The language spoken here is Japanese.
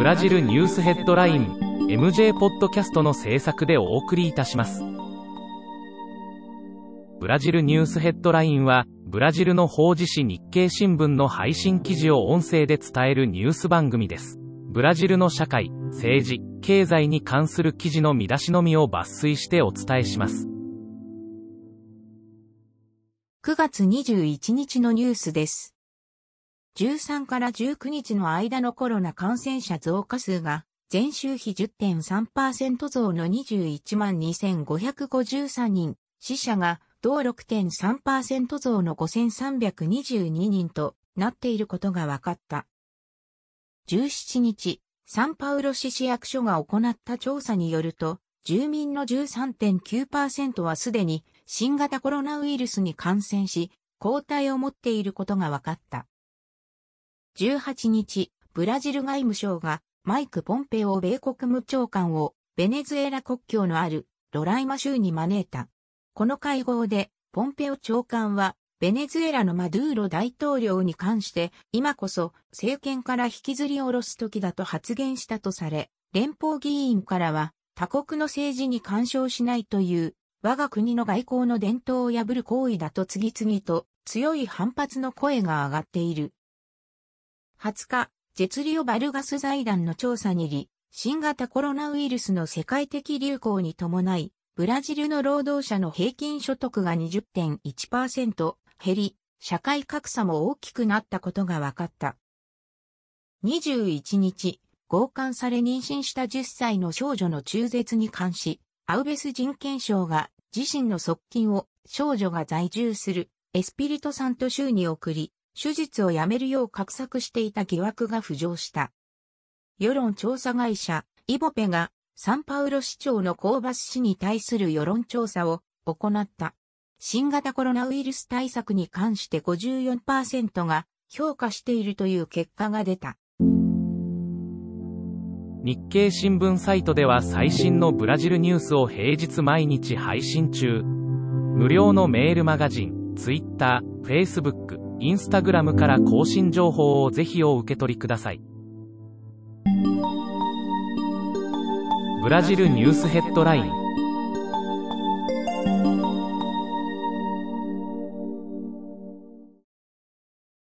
ブラジルニュースヘッドライン MJ ポッドキャストの制作でお送りいたします。ブラジルニュースヘッドラインはブラジルの法事紙日経新聞の配信記事を音声で伝えるニュース番組です。ブラジルの社会政治経済に関する記事の見出しのみを抜粋してお伝えします。9月21日のニュースです。13から19日の間のコロナ感染者増加数が前週比10.3%増の21万2553人、死者が同6.3%増の5322人となっていることが分かった。17日、サンパウロ市市役所が行った調査によると、住民の13.9%はすでに新型コロナウイルスに感染し、抗体を持っていることが分かった。18日、ブラジル外務省がマイク・ポンペオ米国務長官をベネズエラ国境のあるロライマ州に招いた。この会合でポンペオ長官はベネズエラのマドゥーロ大統領に関して今こそ政権から引きずり下ろす時だと発言したとされ、連邦議員からは他国の政治に干渉しないという我が国の外交の伝統を破る行為だと次々と強い反発の声が上がっている。20日、ジェツリオ・バルガス財団の調査にり、新型コロナウイルスの世界的流行に伴い、ブラジルの労働者の平均所得が20.1%減り、社会格差も大きくなったことが分かった。21日、強姦され妊娠した10歳の少女の中絶に関し、アウベス人権省が自身の側近を少女が在住するエスピリトサント州に送り、手術をやめるよう画策していた疑惑が浮上した。世論調査会社、イボペがサンパウロ市長のコーバス氏に対する世論調査を行った。新型コロナウイルス対策に関して54%が評価しているという結果が出た。日経新聞サイトでは最新のブラジルニュースを平日毎日配信中。無料のメールマガジン、Twitter、Facebook、インスタグラムから更新情報をぜひお受け取りください。ブラジルニュースヘッドライン